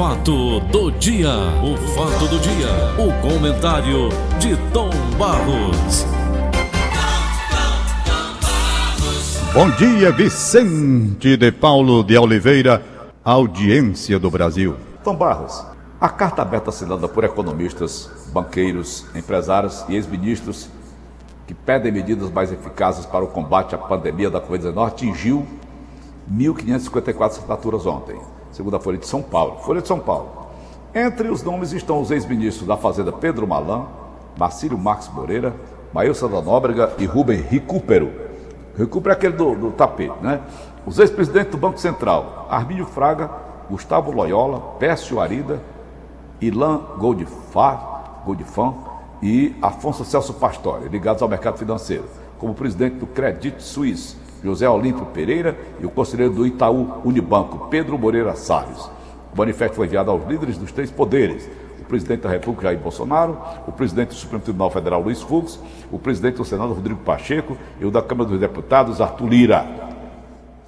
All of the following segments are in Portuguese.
fato do dia, o fato do dia, o comentário de Tom Barros. Bom dia, Vicente de Paulo de Oliveira, audiência do Brasil. Tom Barros, a carta aberta assinada por economistas, banqueiros, empresários e ex-ministros que pedem medidas mais eficazes para o combate à pandemia da Covid-19 atingiu 1.554 assinaturas ontem, segundo a Folha de São Paulo. Folha de São Paulo. Entre os nomes estão os ex-ministros da Fazenda Pedro Malan, Marcílio Marques Moreira, Maílson da Nóbrega e Rubem Recupero. Recupero é aquele do, do tapete, né? Os ex-presidentes do Banco Central, Armínio Fraga, Gustavo Loyola, Pécio Arida, Ilan Goldfar, e Afonso Celso Pastore, ligados ao mercado financeiro, como presidente do Credit Suisse, José Olímpio Pereira e o conselheiro do Itaú Unibanco, Pedro Moreira Salles. O manifesto foi enviado aos líderes dos três poderes, o presidente da República, Jair Bolsonaro, o presidente do Supremo Tribunal Federal, Luiz Fux, o presidente do Senado, Rodrigo Pacheco, e o da Câmara dos Deputados, Arthur Lira.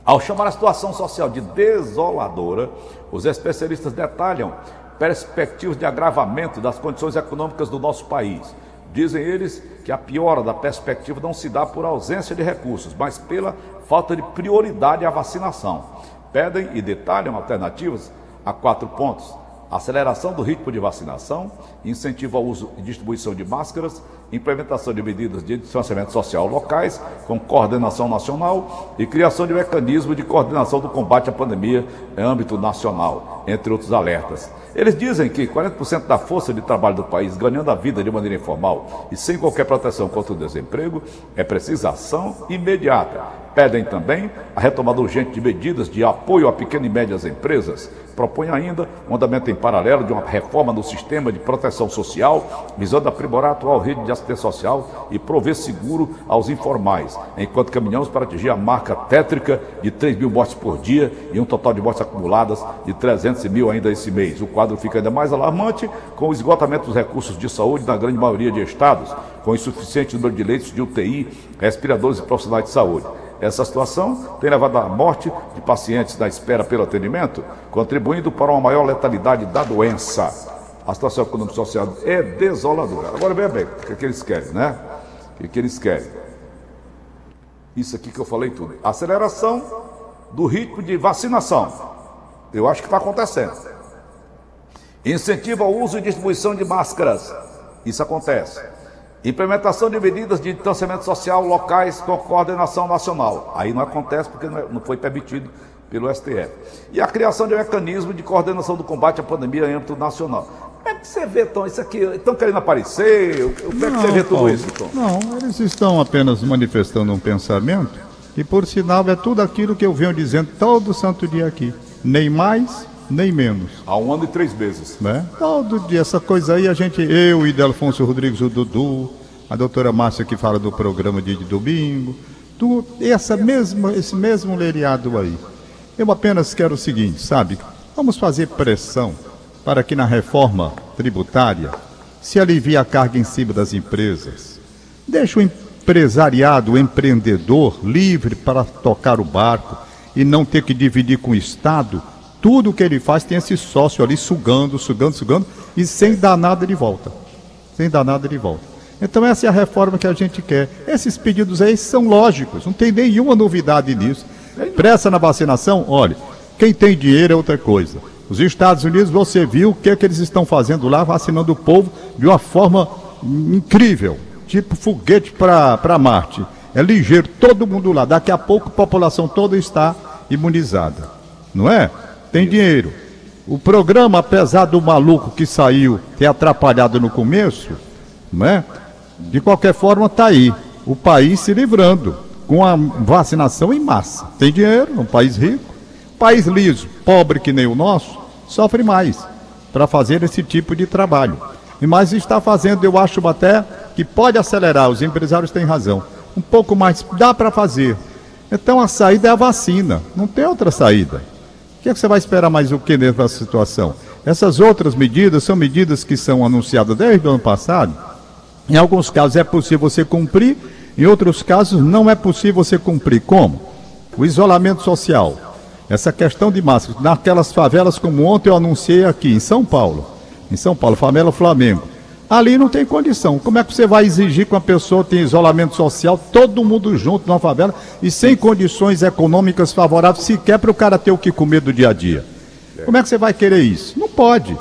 Ao chamar a situação social de desoladora, os especialistas detalham perspectivas de agravamento das condições econômicas do nosso país. Dizem eles que a piora da perspectiva não se dá por ausência de recursos, mas pela falta de prioridade à vacinação. Pedem e detalham alternativas a quatro pontos: aceleração do ritmo de vacinação, incentivo ao uso e distribuição de máscaras, implementação de medidas de distanciamento social locais com coordenação nacional e criação de mecanismo de coordenação do combate à pandemia em âmbito nacional, entre outros alertas. Eles dizem que 40% da força de trabalho do país ganhando a vida de maneira informal e sem qualquer proteção contra o desemprego é precisa ação imediata Pedem também a retomada urgente de medidas de apoio a pequenas e médias empresas. Propõem ainda um andamento em paralelo de uma reforma no sistema de proteção social, visando aprimorar a atual rede de assistência social e prover seguro aos informais, enquanto caminhamos para atingir a marca tétrica de 3 mil mortes por dia e um total de mortes acumuladas de 300 mil ainda esse mês. O quadro fica ainda mais alarmante com o esgotamento dos recursos de saúde na grande maioria de estados, com insuficiente número de leitos de UTI, respiradores e profissionais de saúde. Essa situação tem levado à morte de pacientes na espera pelo atendimento, contribuindo para uma maior letalidade da doença. A situação econômica e social é desoladora. Agora veja bem, o que, é que eles querem, né? O que, é que eles querem? Isso aqui que eu falei tudo. Aceleração do ritmo de vacinação. Eu acho que está acontecendo. Incentivo ao uso e distribuição de máscaras. Isso acontece. Implementação de medidas de distanciamento social locais com coordenação nacional. Aí não acontece porque não é, foi permitido pelo STF. E a criação de um mecanismo de coordenação do combate à pandemia em âmbito nacional. Como é que você vê, Tom, isso aqui? Estão querendo aparecer? Como é que você vê tudo isso, Tom? Não, eles estão apenas manifestando um pensamento e, por sinal, é tudo aquilo que eu venho dizendo todo santo dia aqui. Nem mais, nem menos. Há um ano e três meses. Né? Todo dia, essa coisa aí, a gente, eu e Delfonso Rodrigues, o Dudu, a doutora Márcia que fala do programa de, domingo, tu, essa mesma, esse mesmo leriado aí. Eu apenas quero o seguinte, sabe? Vamos fazer pressão para que na reforma tributária se alivie a carga em cima das empresas. Deixa o empresariado, o empreendedor livre para tocar o barco e não ter que dividir com o Estado tudo que ele faz tem esse sócio ali sugando, sugando, sugando e sem dar nada de volta. Sem dar nada de volta. Então essa é a reforma que a gente quer. Esses pedidos aí são lógicos, não tem nenhuma novidade nisso. Pressa na vacinação, olha, quem tem dinheiro é outra coisa. Os Estados Unidos, você viu o que é que eles estão fazendo lá, vacinando o povo de uma forma incrível, tipo foguete para Marte. É ligeiro, todo mundo lá. Daqui a pouco a população toda está imunizada. Não é? Tem dinheiro. O programa, apesar do maluco que saiu ter atrapalhado no começo, né? De qualquer forma, está aí. O país se livrando com a vacinação em massa. Tem dinheiro, um país rico. País liso, pobre que nem o nosso, sofre mais para fazer esse tipo de trabalho. E mais está fazendo, eu acho até que pode acelerar, os empresários têm razão. Um pouco mais, dá para fazer. Então a saída é a vacina, não tem outra saída. O que, é que você vai esperar mais o que dentro dessa situação? Essas outras medidas são medidas que são anunciadas desde o ano passado. Em alguns casos é possível você cumprir, em outros casos não é possível você cumprir. Como? O isolamento social. essa questão de máscara, naquelas favelas como ontem eu anunciei aqui em São Paulo, em São Paulo, favela Flamengo, ali não tem condição. Como é que você vai exigir que uma pessoa tenha isolamento social, todo mundo junto na favela e sem condições econômicas favoráveis sequer para o cara ter o que comer do dia a dia? Como é que você vai querer isso? Não pode.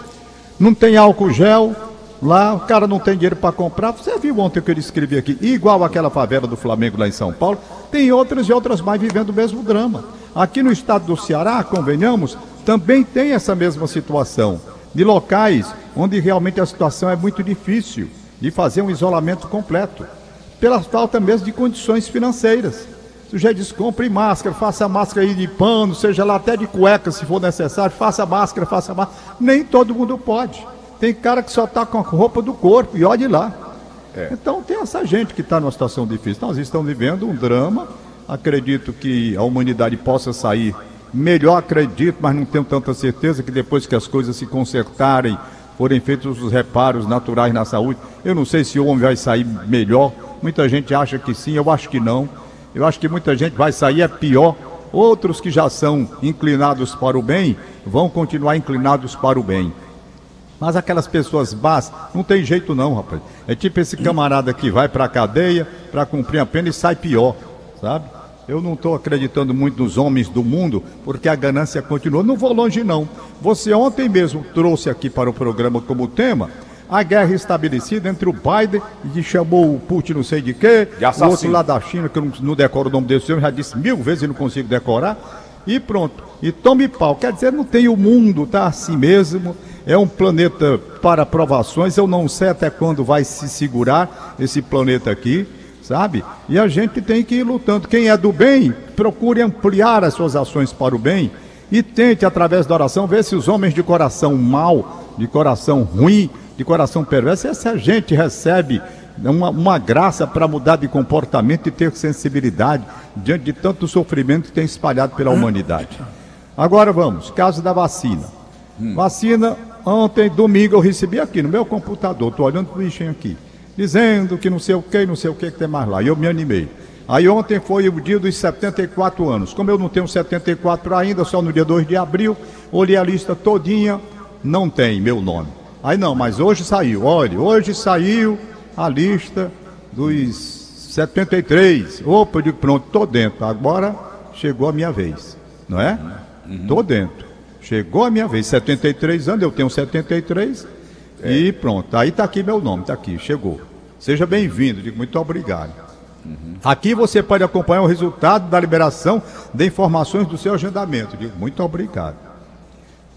Não tem álcool gel, Lá o cara não tem dinheiro para comprar. Você viu ontem o que ele escrevi aqui? Igual aquela favela do Flamengo lá em São Paulo, tem outras e outras mais vivendo o mesmo drama. Aqui no estado do Ceará, convenhamos, também tem essa mesma situação. De locais onde realmente a situação é muito difícil de fazer um isolamento completo. Pela falta mesmo de condições financeiras. O sujeito diz, compre máscara, faça máscara aí de pano, seja lá até de cueca se for necessário, faça máscara, faça máscara. Nem todo mundo pode. Tem cara que só está com a roupa do corpo e olhe lá. É. Então tem essa gente que está numa situação difícil. Nós estamos vivendo um drama. Acredito que a humanidade possa sair melhor, acredito, mas não tenho tanta certeza que depois que as coisas se consertarem, forem feitos os reparos naturais na saúde, eu não sei se o homem vai sair melhor. Muita gente acha que sim, eu acho que não. Eu acho que muita gente vai sair é pior. Outros que já são inclinados para o bem vão continuar inclinados para o bem. Mas aquelas pessoas más, não tem jeito não, rapaz. É tipo esse camarada que vai para a cadeia para cumprir a pena e sai pior, sabe? Eu não estou acreditando muito nos homens do mundo, porque a ganância continua. Não vou longe, não. Você ontem mesmo trouxe aqui para o programa como tema a guerra estabelecida entre o Biden, que chamou o Putin não sei de quê, o outro lá da China, que eu não, não decoro o nome desse homem, já disse mil vezes e não consigo decorar, e pronto. E tome pau. Quer dizer, não tem o mundo, tá assim mesmo. É um planeta para provações, eu não sei até quando vai se segurar esse planeta aqui, sabe? E a gente tem que ir lutando. Quem é do bem, procure ampliar as suas ações para o bem e tente, através da oração, ver se os homens de coração mau, de coração ruim, de coração perverso, essa gente recebe uma, uma graça para mudar de comportamento e ter sensibilidade diante de tanto sofrimento que tem espalhado pela humanidade. Agora vamos, caso da vacina. Hum. Vacina Ontem, domingo, eu recebi aqui no meu computador, estou olhando para o bichinho aqui, dizendo que não sei o que, não sei o que que tem mais lá. E eu me animei. Aí ontem foi o dia dos 74 anos. Como eu não tenho 74 ainda, só no dia 2 de abril, olhei a lista todinha, não tem meu nome. Aí não, mas hoje saiu, olha, hoje saiu a lista dos 73. Opa, eu digo, pronto, estou dentro. Agora chegou a minha vez, não é? Estou uhum. dentro. Chegou a minha vez, 73 anos, eu tenho 73 é. e pronto. Aí está aqui meu nome, está aqui, chegou. Seja bem-vindo, digo muito obrigado. Uhum. Aqui você pode acompanhar o resultado da liberação de informações do seu agendamento. Digo muito obrigado.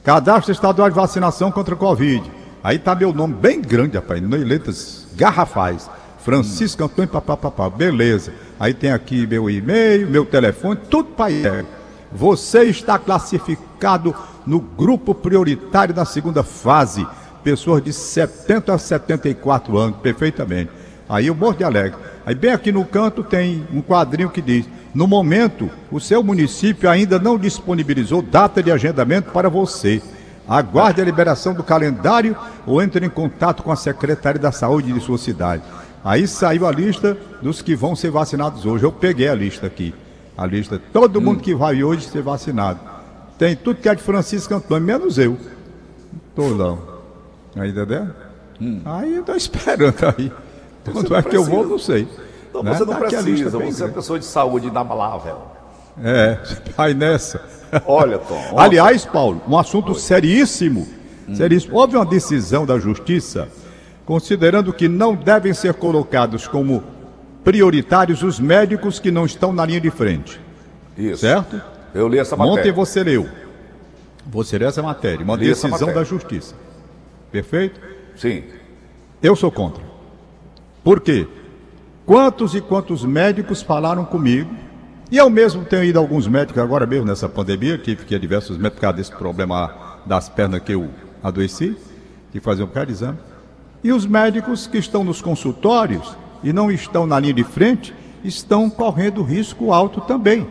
Cadastro estadual de vacinação contra o Covid. Aí está meu nome bem grande, rapaz, em letras garrafais. Francisco hum. Antônio Papapá, beleza. Aí tem aqui meu e-mail, meu telefone, tudo para. Você está classificado no grupo prioritário da segunda fase. Pessoas de 70 a 74 anos, perfeitamente. Aí morro de alegre. Aí bem aqui no canto tem um quadrinho que diz: No momento, o seu município ainda não disponibilizou data de agendamento para você. Aguarde a liberação do calendário ou entre em contato com a secretária da saúde de sua cidade. Aí saiu a lista dos que vão ser vacinados hoje. Eu peguei a lista aqui. A lista. Todo mundo que vai hoje ser vacinado. Tem tudo que é de Francisco Antônio, menos eu. Tô lá. Aí, entendeu? Hum. Aí eu tô esperando aí. Quando é que eu vou, não sei. Não, né? você não tá precisa, você é pessoa de saúde inabalável. É, vai nessa. Olha, Tom. Aliás, Paulo, um assunto Oi. seríssimo. Hum. Seríssimo. Houve uma decisão da Justiça considerando que não devem ser colocados como prioritários os médicos que não estão na linha de frente. Isso. Certo? Eu li essa matéria. Ontem você leu. Você leu essa matéria, uma li decisão da Justiça. Perfeito? Sim. Eu sou contra. Por quê? Quantos e quantos médicos falaram comigo? E eu mesmo tenho ido a alguns médicos agora mesmo nessa pandemia, que a diversos médicos por causa desse problema das pernas que eu adoeci, que fazer um bocado de exame. E os médicos que estão nos consultórios e não estão na linha de frente, estão correndo risco alto também.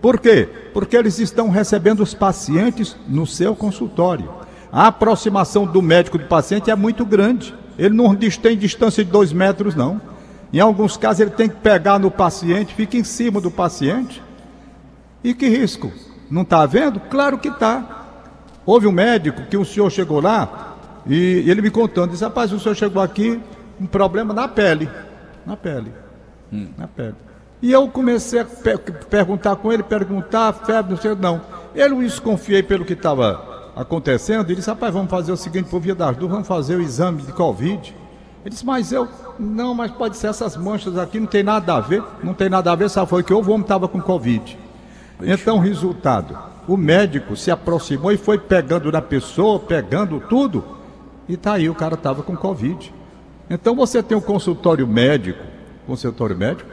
Por quê? Porque eles estão recebendo os pacientes no seu consultório. A aproximação do médico do paciente é muito grande. Ele não tem distância de dois metros, não. Em alguns casos, ele tem que pegar no paciente, fica em cima do paciente. E que risco? Não está vendo? Claro que está. Houve um médico que o senhor chegou lá e ele me contando, disse, rapaz, o senhor chegou aqui um problema na pele. Na pele. Hum. Na pele. E eu comecei a pe perguntar com ele, perguntar, febre, não sei, não. Eu desconfiei pelo que estava acontecendo, ele disse, rapaz, vamos fazer o seguinte, por via das duas, vamos fazer o exame de Covid. Ele disse, mas eu, não, mas pode ser essas manchas aqui, não tem nada a ver, não tem nada a ver, só foi que o homem estava com Covid. Então, resultado, o médico se aproximou e foi pegando na pessoa, pegando tudo, e tá aí, o cara estava com Covid. Então você tem um consultório médico, consultório médico,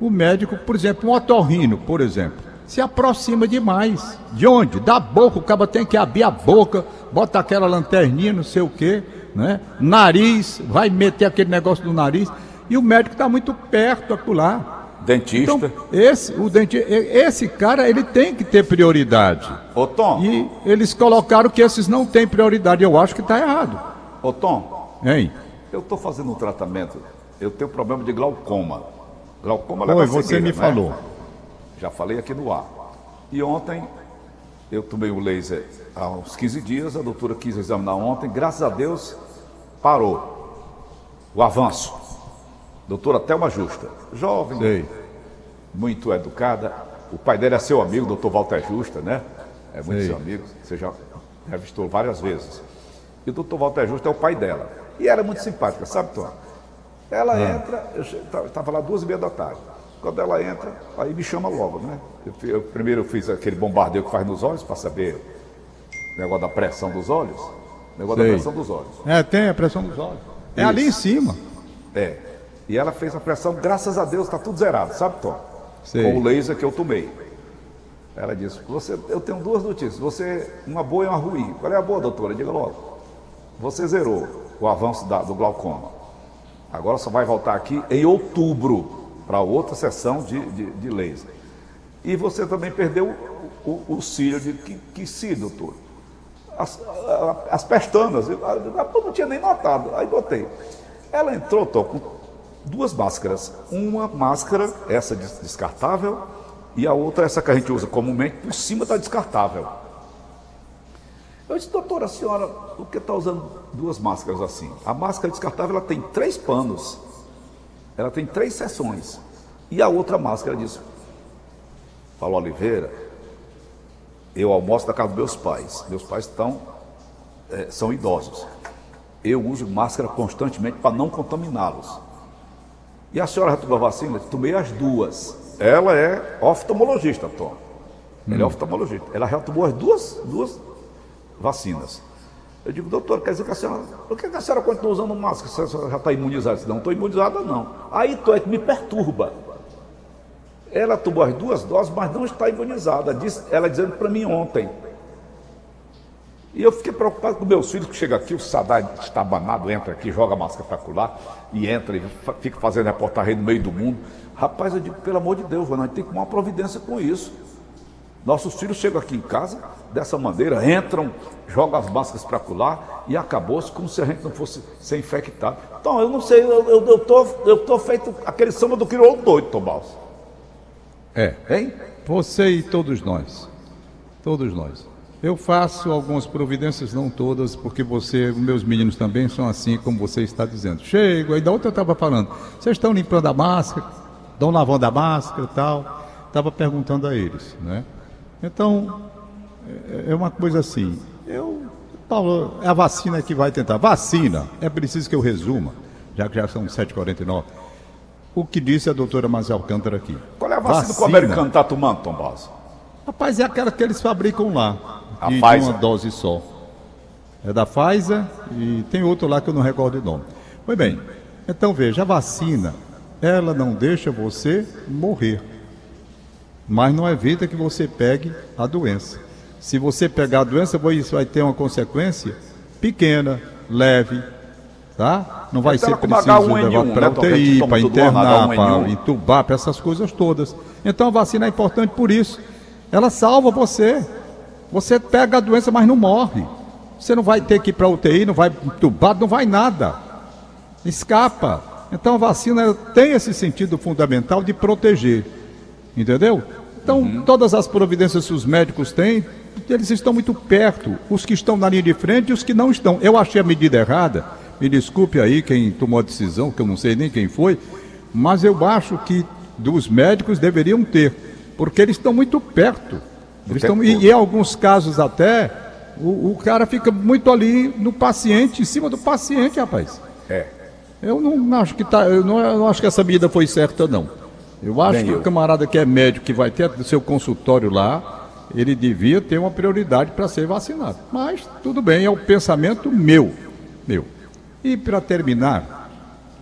o médico, por exemplo, um otorrino, por exemplo, se aproxima demais. De onde? Da boca, o cara tem que abrir a boca, bota aquela lanterninha, não sei o quê, né? Nariz, vai meter aquele negócio no nariz, e o médico está muito perto acolá. Dentista. Então, esse, o denti esse cara, ele tem que ter prioridade. Ô Tom. E eles colocaram que esses não têm prioridade. Eu acho que está errado. Ô Tom. Hein? Eu estou fazendo um tratamento. Eu tenho problema de glaucoma. Glaucoma leva Oi, você cegueira, me né? falou. Já falei aqui no ar. E ontem eu tomei o laser há uns 15 dias, a doutora quis examinar ontem, graças a Deus parou o avanço. Doutora Thelma Justa, jovem, Sei. muito educada. O pai dela é seu amigo, doutor Walter Justa, né? É muito Sei. seu amigo, você já revistou várias vezes. E o doutor Walter Justa é o pai dela. E era muito simpática, sabe, Tom? Ela ah. entra, eu estava lá duas e meia da tarde. Quando ela entra, aí me chama logo, né? Eu, eu, primeiro eu fiz aquele bombardeio que faz nos olhos para saber o negócio da pressão dos olhos. O negócio Sei. da pressão dos olhos. É, tem a pressão dos olhos. É Isso. ali em cima. É. E ela fez a pressão, graças a Deus, está tudo zerado, sabe, Tom? Sei. Com o laser que eu tomei. Ela disse, você, eu tenho duas notícias. Você, uma boa e uma ruim. Qual é a boa, doutora? Diga logo. Você zerou o avanço da, do glaucoma. Agora só vai voltar aqui em outubro para outra sessão de, de, de, laser. E você também perdeu o, o, o cílio de que, que cílio, doutor? As, as pestanas, eu, eu não tinha nem notado, aí botei. Ela entrou, tô, com duas máscaras. Uma máscara, essa descartável, e a outra, essa que a gente usa comumente, por cima da descartável. Eu disse, doutora, a senhora, por que está usando duas máscaras assim? A máscara descartável ela tem três panos, ela tem três seções. E a outra máscara disse, Paulo Oliveira, eu almoço na casa dos meus pais. Meus pais estão, é, são idosos. Eu uso máscara constantemente para não contaminá-los. E a senhora já tomou a vacina? Tomei as duas. Ela é oftalmologista, Tom. Ela é hum. é oftalmologista. Ela já tomou as duas, duas vacinas. Eu digo, doutor, quer dizer que a senhora, por que a senhora continua usando máscara? A senhora já está imunizada? Não, estou imunizada não. Aí tô, é que me perturba. Ela tomou as duas doses, mas não está imunizada. Diz, ela dizendo para mim ontem. E eu fiquei preocupado com meus filhos que chegam aqui, o Sadar está banado, entra aqui, joga a máscara para e entra e fica fazendo reportagem no meio do mundo. Rapaz, eu digo, pelo amor de Deus, nós temos que tomar uma providência com isso. Nossos filhos chegam aqui em casa dessa maneira, entram, jogam as máscaras para colar e acabou-se como se a gente não fosse ser infectado. Então, eu não sei, eu, eu, eu, tô, eu tô feito aquele samba do crioulo doido, Tomás. É. Hein? Você e todos nós. Todos nós. Eu faço algumas providências, não todas, porque você, meus meninos também são assim, como você está dizendo. Chego, aí da outra eu estava falando, vocês estão limpando a máscara, estão lavando a máscara e tal. Estava perguntando a eles, né? Então, é, é uma coisa assim. Eu, Paulo, é a vacina que vai tentar. Vacina, é preciso que eu resuma, já que já são 7h49. O que disse a doutora Mazia Alcântara aqui. Qual é a vacina, vacina que o americano está tomando, Tom Basso? Rapaz, é aquela que eles fabricam lá. A de, Pfizer? De uma dose só. É da Pfizer e tem outro lá que eu não recordo o nome. Pois bem, então veja, a vacina, ela não deixa você morrer mas não evita que você pegue a doença. Se você pegar a doença, isso vai ter uma consequência pequena, leve, tá? Não vai ser preciso levar para né, UTI, para internar, para entubar, para essas coisas todas. Então a vacina é importante por isso. Ela salva você. Você pega a doença, mas não morre. Você não vai ter que ir para UTI, não vai entubar, não vai nada. Escapa. Então a vacina tem esse sentido fundamental de proteger. Entendeu? Então, uhum. todas as providências que os médicos têm, eles estão muito perto. Os que estão na linha de frente e os que não estão. Eu achei a medida errada. Me desculpe aí quem tomou a decisão, que eu não sei nem quem foi, mas eu acho que dos médicos deveriam ter, porque eles estão muito perto. Eles estão, e, em alguns casos até, o, o, cara fica muito ali no paciente, em cima do paciente, rapaz. É. Eu não acho que tá, eu não, eu não acho que essa medida foi certa, não. Eu acho Bem que eu. o camarada que é médico, que vai ter seu consultório lá, ele devia ter uma prioridade para ser vacinado. Mas tudo bem, é o pensamento meu. Meu. E para terminar,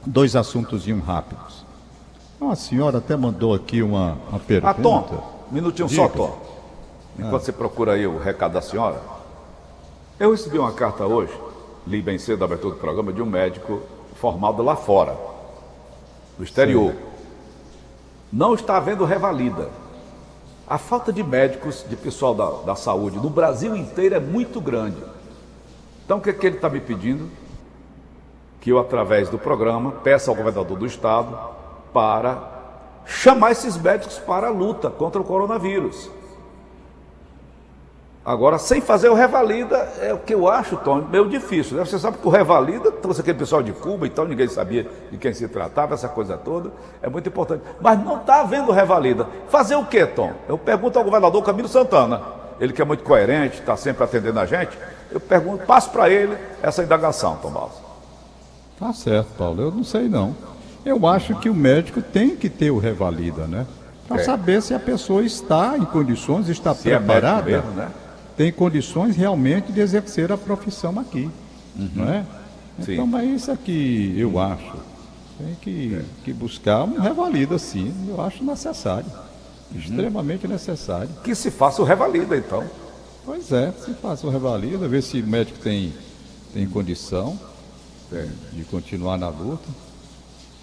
dois assuntos rápidos. Uma senhora até mandou aqui uma, uma pergunta. Ah, Tom, um minutinho Diga. só, Tom. Enquanto ah. você procura aí o recado da senhora, eu recebi uma carta hoje, li bem cedo a abertura do programa, de um médico formado lá fora, do exterior. Sim. Não está havendo revalida. A falta de médicos, de pessoal da, da saúde no Brasil inteiro é muito grande. Então o que, é que ele está me pedindo? Que eu, através do programa, peça ao governador do estado para chamar esses médicos para a luta contra o coronavírus. Agora, sem fazer o revalida, é o que eu acho, Tom, meio difícil. Né? Você sabe que o revalida trouxe aquele pessoal de Cuba, então ninguém sabia de quem se tratava, essa coisa toda. É muito importante. Mas não está havendo revalida. Fazer o que, Tom? Eu pergunto ao governador Camilo Santana, ele que é muito coerente, está sempre atendendo a gente. Eu pergunto, passo para ele essa indagação, Tom Balsa. Tá certo, Paulo. Eu não sei não. Eu acho que o médico tem que ter o revalida, né? Para é. saber se a pessoa está em condições, está se é preparada. É mesmo, né? Tem condições realmente de exercer a profissão aqui. Uhum. Não é? Então, é isso aqui eu acho. Tem que, é. que buscar um revalida, sim. Eu acho necessário. Uhum. Extremamente necessário. Que se faça o revalida, então. Pois é, se faça o revalida, ver se o médico tem, tem condição é. de continuar na luta.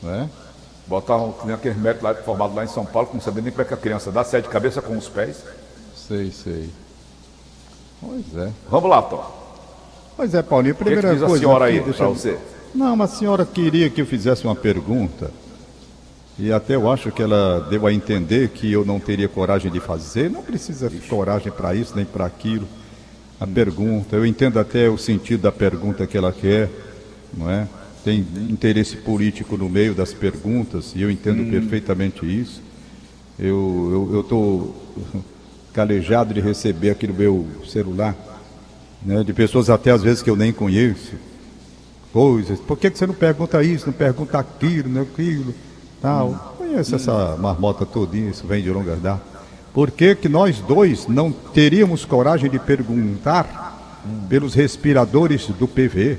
Não é? Botar um, aquele médico lá, formado lá em São Paulo, que não sabia nem como é que a criança dá, sai de cabeça com os pés. Sei, sei. Pois é. Vamos lá, Tom. Pois é, Paulinho, primeira que que coisa. a senhora aqui, aí, para você? Não, a senhora queria que eu fizesse uma pergunta. E até eu acho que ela deu a entender que eu não teria coragem de fazer. Não precisa de coragem para isso, nem para aquilo. A pergunta, eu entendo até o sentido da pergunta que ela quer, não é? Tem interesse político no meio das perguntas, e eu entendo hum. perfeitamente isso. Eu estou calejado de receber aqui no meu celular, né, de pessoas até às vezes que eu nem conheço. Coisas, por que, que você não pergunta isso, não pergunta aquilo, não aquilo, tal. Conheço essa marmota todinha, isso vem de longa data. Por que, que nós dois não teríamos coragem de perguntar pelos respiradores do PV?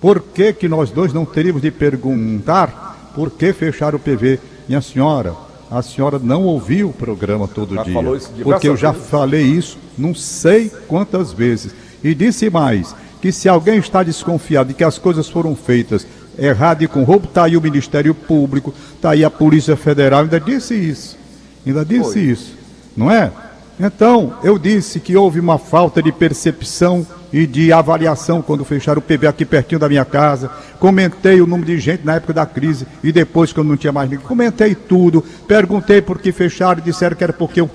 Por que, que nós dois não teríamos de perguntar por que fechar o PV? Minha senhora, a senhora não ouviu o programa todo já dia. Porque eu já vezes. falei isso não sei quantas vezes. E disse mais, que se alguém está desconfiado de que as coisas foram feitas errado e com roubo, está aí o Ministério Público, está aí a Polícia Federal, ainda disse isso. Ainda disse Foi. isso. Não é? Então, eu disse que houve uma falta de percepção e de avaliação quando fecharam o PB aqui pertinho da minha casa. Comentei o número de gente na época da crise e depois, quando não tinha mais ninguém. Comentei tudo. Perguntei por que fecharam. Disseram que era porque o,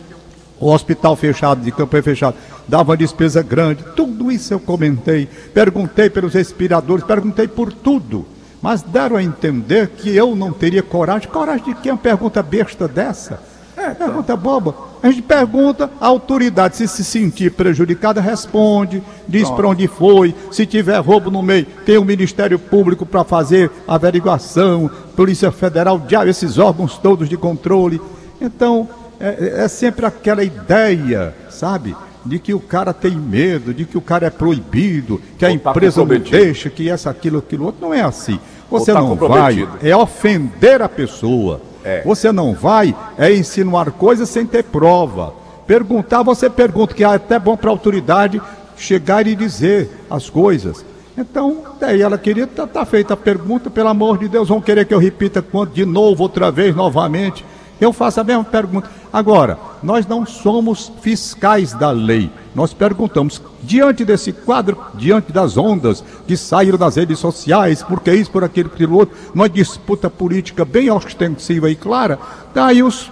o hospital fechado, de campanha fechado, dava despesa grande. Tudo isso eu comentei. Perguntei pelos respiradores, perguntei por tudo. Mas deram a entender que eu não teria coragem. Coragem de que uma pergunta besta dessa? É. Pergunta boba. A gente pergunta, a autoridade, se se sentir prejudicada, responde, diz para onde foi. Se tiver roubo no meio, tem o Ministério Público para fazer averiguação, Polícia Federal, diário, esses órgãos todos de controle. Então, é, é sempre aquela ideia, sabe? de que o cara tem medo, de que o cara é proibido, que a tá empresa não deixa, que essa, aquilo, aquilo outro. Não é assim. Você tá não vai, é ofender a pessoa. É. Você não vai é insinuar coisas sem ter prova. Perguntar, você pergunta, que é até bom para a autoridade chegar e dizer as coisas. Então, daí ela queria, tá, tá feita a pergunta, pelo amor de Deus, vão querer que eu repita de novo, outra vez, novamente. Eu faço a mesma pergunta. Agora, nós não somos fiscais da lei. Nós perguntamos, diante desse quadro, diante das ondas que saíram das redes sociais, porque isso, por aquilo, por aquilo outro, uma disputa política bem ostensiva e clara, daí os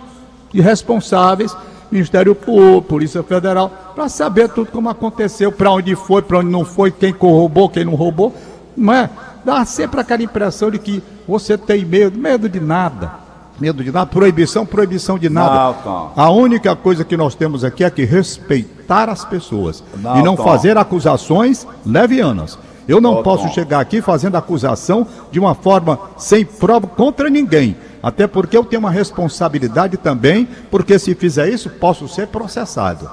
irresponsáveis Ministério Público, Polícia Federal, para saber tudo como aconteceu, para onde foi, para onde não foi, quem roubou, quem não roubou. Não é? Dá sempre aquela impressão de que você tem medo, medo de nada. Medo de nada, proibição, proibição de nada. Não. A única coisa que nós temos aqui é que respeitar as pessoas Não, e não Tom. fazer acusações levianas. Eu não posso Tom. chegar aqui fazendo acusação de uma forma sem prova contra ninguém. Até porque eu tenho uma responsabilidade também, porque se fizer isso, posso ser processado.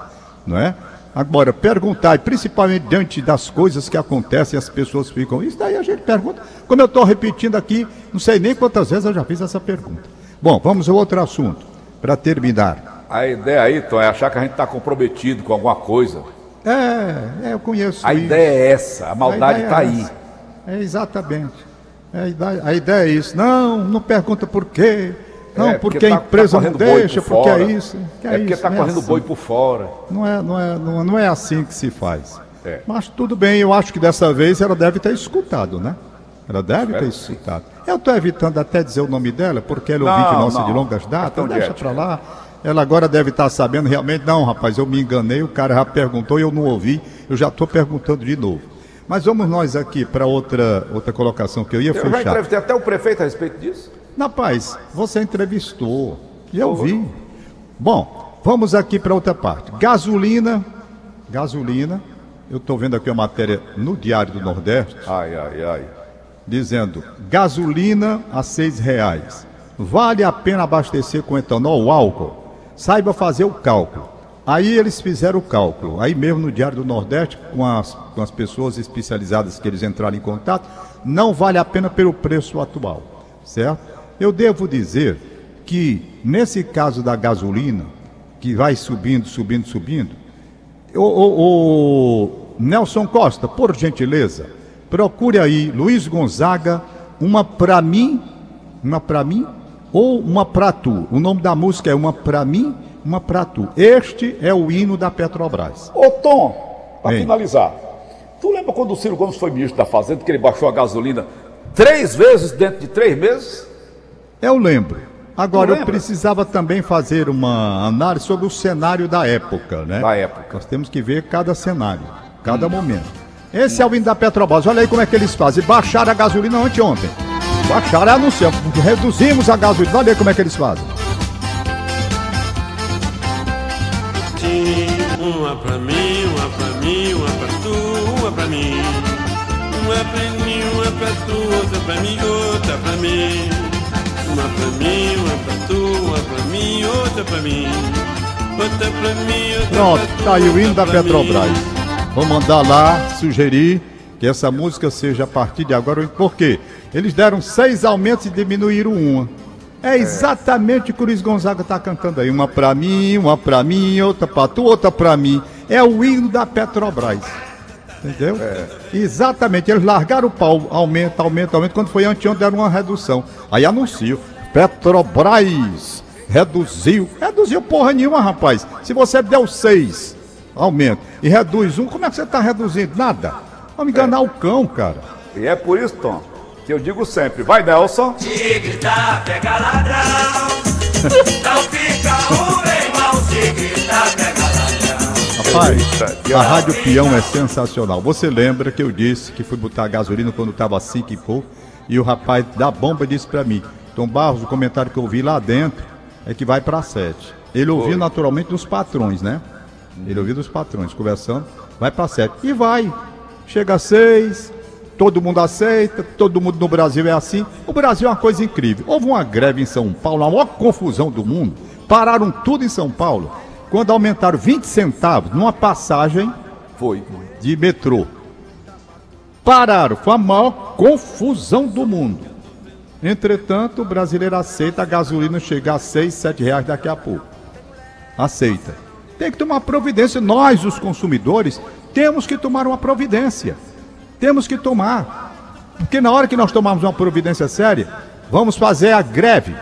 Não é? Agora, perguntar, principalmente diante das coisas que acontecem, as pessoas ficam. Isso daí a gente pergunta. Como eu estou repetindo aqui, não sei nem quantas vezes eu já fiz essa pergunta. Bom, vamos ao outro assunto, para terminar. A ideia aí, Tom, é achar que a gente está comprometido com alguma coisa. É, é, eu conheço A isso. ideia é essa, a maldade A está é aí. É exatamente. É, a, ideia, a ideia é isso. Não, não pergunta por quê. Não, É, porque, a tá- empresa tá não deixa, por porque é isso. que É, porque está não correndo assim. boi por fora. Não é, não, é, não, não é assim que se faz. É. Mas tudo bem, eu acho que dessa vez ela deve ter escutado, né? Ela deve ter escutado. Eu estou evitando até dizer o nome dela, porque ela é ouvinte nossa de longas datas. De Deixa pra lá. Ela agora deve estar sabendo realmente. Não, rapaz, eu me enganei, o cara já perguntou e eu não ouvi. Eu já estou perguntando de novo. Mas vamos nós aqui para outra, outra colocação que eu ia Eu já fechar. entrevistei até o prefeito a respeito disso. Rapaz, você entrevistou. E eu vi. Bom, vamos aqui para outra parte. Gasolina. Gasolina. Eu estou vendo aqui a matéria no Diário do Nordeste, Ai, ai, ai. Dizendo gasolina a seis reais. Vale a pena abastecer com etanol ou álcool? Saiba fazer o cálculo. Aí eles fizeram o cálculo. Aí mesmo no Diário do Nordeste, com as, com as pessoas especializadas que eles entraram em contato, não vale a pena pelo preço atual, certo? Eu devo dizer que nesse caso da gasolina, que vai subindo, subindo, subindo, o, o- o Nelson Costa, por gentileza, procure aí, Luiz Gonzaga, uma pra mim, uma pra mim ou uma pra tu. O nome da música é uma pra mim, uma pra tu. Este é o hino da Petrobras. Ô, Tom, para finalizar, tu lembra quando o Ciro Gomes foi ministro da Fazenda, que ele baixou a gasolina três vezes dentro de três meses? Eu lembro. Agora, eu precisava também fazer uma análise sobre o cenário da época, né? Da época. Nós temos que ver cada cenário, cada momento. Esse é o hino da Petrobras. Olha aí como é que eles fazem. Baixaram a gasolina anteontem. Baixaram anunciaram. Reduzimos a gasolina. Olha aí como é que eles fazem. Uma pra mim, uma pra mim, uma pra tu, uma pra mim. Uma pra mim, uma pra tu, outra pra mim, outra pra mim. Uma pra mim, uma pra tu, uma pra mim, outra pra mim. Outra pra mim, outra Pronto, pra tu, tá aí o hino da. Petrobras. Vou mandar lá sugerir que essa música seja a partir de agora. Por quê? Eles deram seis aumentos e diminuíram uma. É exatamente o que o Luiz Gonzaga tá cantando aí. Uma pra mim, uma pra mim, outra pra tu, outra pra mim. É o hino da Petrobras. Entendeu? Exatamente. Eles largaram o pau, aumenta, aumenta, aumenta. Quando foi anteontem, deram uma redução. Aí anunciou. Petrobras reduziu. Reduziu porra nenhuma, rapaz. Se você deu seis aumento e reduz um, como é que você está reduzindo? Nada. Vamos enganar o cão, cara. E é por isso, Tom, que eu digo sempre, vai Nelson, Se gritar, pega ladrão. Não fica o irmão se gritar, pega ladrão. Rapaz, a Rádio Peão é sensacional. Você lembra que eu disse que fui botar gasolina quando estava cinco e pouco e o rapaz da bomba disse para mim, Tom Barros, o comentário que eu vi lá dentro é que vai para sete. Ele ouviu naturalmente dos patrões, né? Ele ouviu dos patrões conversando, vai para sete. E vai. Chega a seis, todo mundo aceita, todo mundo no Brasil é assim. O Brasil é uma coisa incrível. Houve uma greve em São Paulo, a maior confusão do mundo. Pararam tudo em São Paulo. Quando aumentaram 20 centavos numa passagem foi. de metrô. Pararam, foi a maior confusão do mundo. Entretanto, o brasileiro aceita a gasolina chegar a 6, 7 reais daqui a pouco. Aceita. Tem que tomar providência. Nós, os consumidores, temos que tomar uma providência. Temos que tomar. Porque na hora que nós tomarmos uma providência séria, vamos fazer a greve.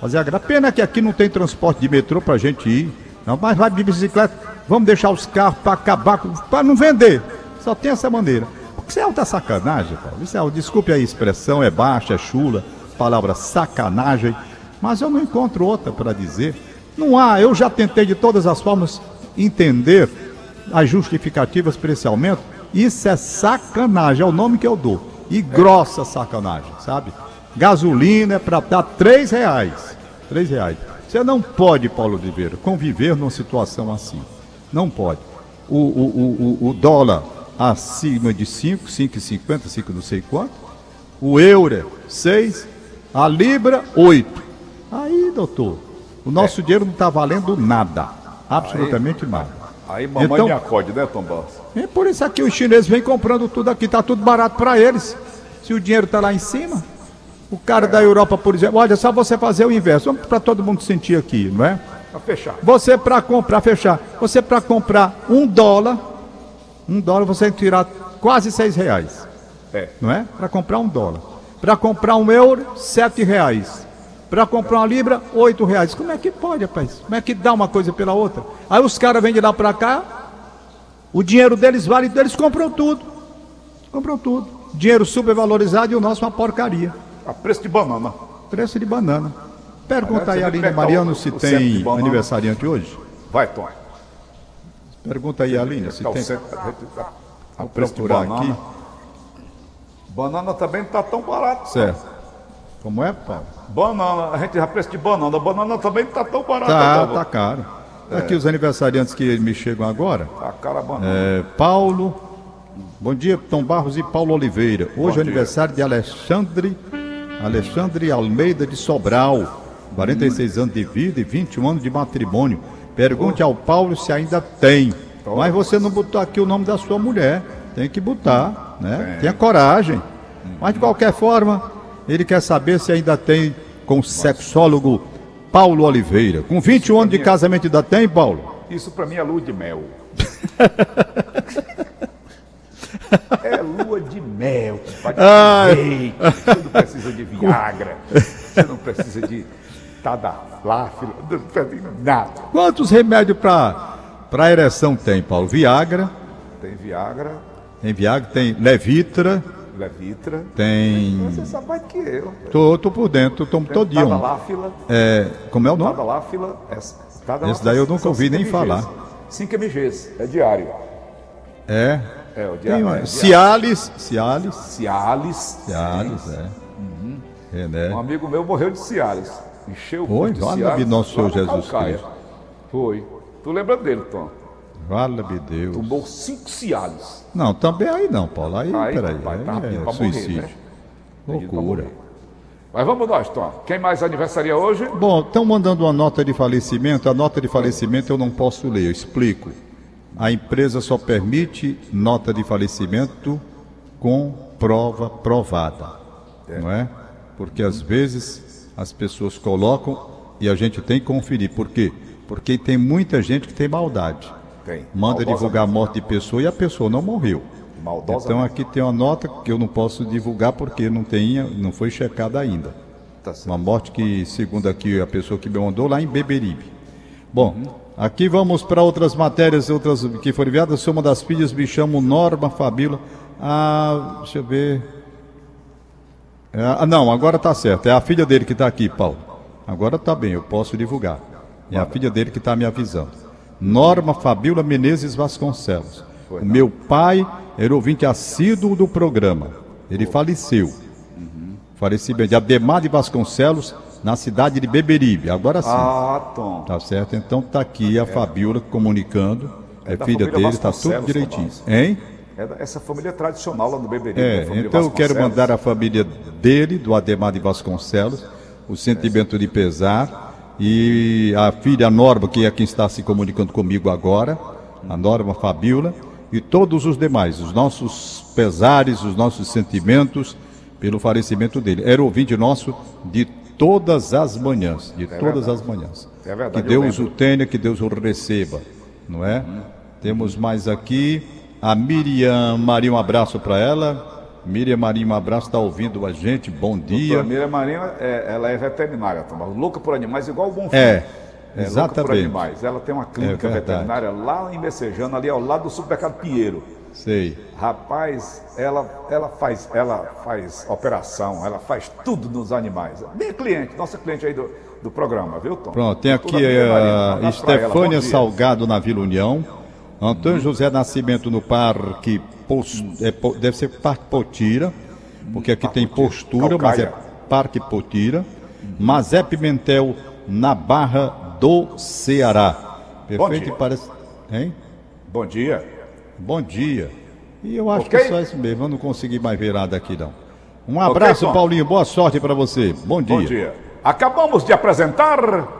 Fazer a greve. Pena que aqui não tem transporte de metrô pra gente ir. Não, mas vai de bicicleta. Vamos deixar os carros para acabar, para não vender. Só tem essa maneira. Isso é alta sacanagem, Paulo. Isso é, desculpe a expressão, é baixa, é chula, palavra sacanagem. Mas eu não encontro outra para dizer. Não há, eu já tentei de todas as formas entender as justificativas para esse aumento. Isso é sacanagem, é o nome que eu dou. E grossa sacanagem, sabe? Gasolina é para dar três reais. Três reais. Você não pode, Paulo Oliveira, conviver numa situação assim. Não pode. O, o, o, o, dólar acima de 5, 5,50, 5 não sei quanto. O euro, 6. A libra, 8. Aí, doutor, o nosso dinheiro não está valendo nada. Absolutamente nada. Aí mamãe Então- me acode, né, Tom Barros? É por isso aqui os chineses vêm comprando tudo aqui, tá tudo barato para eles. Se o dinheiro tá lá em cima, o cara da Europa, por exemplo, olha, só você fazer o inverso, vamos para todo mundo sentir aqui, não é? Pra fechar. Você para comprar, fechar, você para comprar um dólar, um dólar você tem que tirar quase seis reais, É. não é? Para comprar um dólar. Para comprar um euro, sete reais. Para comprar uma libra, oito reais. Como é que pode, rapaz? Como é que dá uma coisa pela outra? Aí os caras vêm de lá para cá, o dinheiro deles vale, eles compram tudo. Compram tudo. Dinheiro supervalorizado e o nosso uma porcaria. A preço de banana. Preço de banana. Pergunta aí a Aline Mariano o- se o tem aniversariante hoje. Vai, Tom. Pergunta aí, Aline, se Tá o tem. centro- a- a- procurar banana. aqui. Banana também não tá tão barato. Certo. Como é, Paulo? Banana, a gente já preço de banana. Banana também não tá tão barato. Tá, tá caro. Aqui os aniversariantes que me chegam agora. Tá cara a banana. É, Paulo. Bom dia, Tom Barros e Paulo Oliveira. Hoje é dia. aniversário de Alexandre. Alexandre Almeida de Sobral. 46 anos de vida e 21 anos de matrimônio. Pergunte ao Paulo se ainda tem. Mas você não botou aqui o nome da sua mulher. Tem que botar, né? Tenha coragem. Mas de qualquer forma, ele quer saber se ainda tem com o sexólogo Paulo Oliveira. Com 21 anos de casamento ainda tem, Paulo? Isso pra mim é lua de mel. é lua de mel, compadre. Ai. Você não precisa de Viagra. Você não precisa de Tadalafila. Não precisa de nada. Quantos remédios para para ereção tem, Paulo? Viagra, Tem Viagra, tem Viagra, tem Levitra, Levitra. tem. Você sabe mais que eu. Tô, tô por dentro, tomo Tem todinho. Tadalafila. É, como é o nome? Tadalafila. Essa, Tadalafila Esse daí eu nunca ouvi nem mgs. falar. 5 mgs, é diário. É. É, o Tem diário. uma- é. Cialis, Cialis, Cialis. Cialis, é. É, né? Um amigo meu morreu de Cialis. Encheu o Foi? de Cialis nosso Senhor Jesus Calcaia. Cristo. Foi. Tu lembra dele, Tom? Fala-me Deus. Tomou cinco Cialis. Não, também aí não, Paulo. Aí, Aí, peraí. tá Aí pedindo é pra morrer, suicídio. né? Loucura. Mas vamos nós, Tom. Quem mais aniversaria hoje? Bom, estão mandando uma nota de falecimento. A nota de falecimento eu não posso ler, eu explico. A empresa só permite nota de falecimento com prova provada. Não é? Porque às vezes as pessoas colocam e a gente tem que conferir. Por quê? Porque tem muita gente que tem maldade. Tem. Manda divulgar a morte de pessoa e a pessoa não morreu. Maldosa. Então aqui tem uma nota que eu não posso divulgar porque não, tem, não foi checada ainda. Tá. Uma morte que, segundo aqui a pessoa que me mandou, lá em Beberibe. Bom, aqui vamos para outras matérias, outras que foram enviadas. Sou uma das filhas, me chamo Norma Fabíola. Ah, deixa eu ver. Ah, não, agora tá certo. É a filha dele que está aqui, Paulo. Agora tá bem, eu posso divulgar. É a filha dele que está me avisando. Norma Fabíola Menezes Vasconcelos. O meu pai era ouvinte assíduo do programa. Ele faleceu. Falecimento de Ademar de Vasconcelos, na cidade de Beberibe. Agora sim. Ah, Tom. Tá certo? Então tá aqui a Fabíola comunicando. É, É filha dele, tá tudo direitinho. Hein? É essa família tradicional lá no Beberibe. É, então eu quero mandar a família dele, do Ademar de Vasconcelos, o sentimento de pesar. E a filha Norma, que é quem está se comunicando comigo agora, a Norma Fabíola, e todos os demais, os nossos pesares, os nossos sentimentos pelo falecimento dele. Era ouvinte nosso de todas as manhãs, de todas as manhãs. É verdade, que eu Deus o tenha, que Deus o receba, não é? Temos mais aqui a Miriam Maria, um abraço para ela. Miriam Maria, um abraço, está ouvindo a gente, bom dia. Doutora Miriam Marinha, é, ela é veterinária, Tom. Louca por animais, igual o Bonfim. É, É, louca por exatamente. animais. Ela tem uma clínica É veterinária lá em Messejana, ali ao lado do supermercado Pinheiro. Sei. Rapaz, ela, ela, faz, ela faz operação, ela faz tudo nos animais. Bem cliente, nossa cliente aí do, do programa, viu, Tom? Pronto, tem aqui um a bom Estefânia. Salgado na Vila União. Antônio José Nascimento no Parque. Pos- é, deve ser Parque Potira, porque aqui tem postura, mas é. Parque Potira. Mazé Pimentel na Barra do Ceará. Perfeito e parece. Hein? Bom dia. Bom dia. E eu acho Ok? que só isso mesmo, eu não consegui mais ver nada aqui não. Um abraço, Tom. Paulinho. Boa sorte para você. Bom dia. Bom dia. Acabamos de apresentar.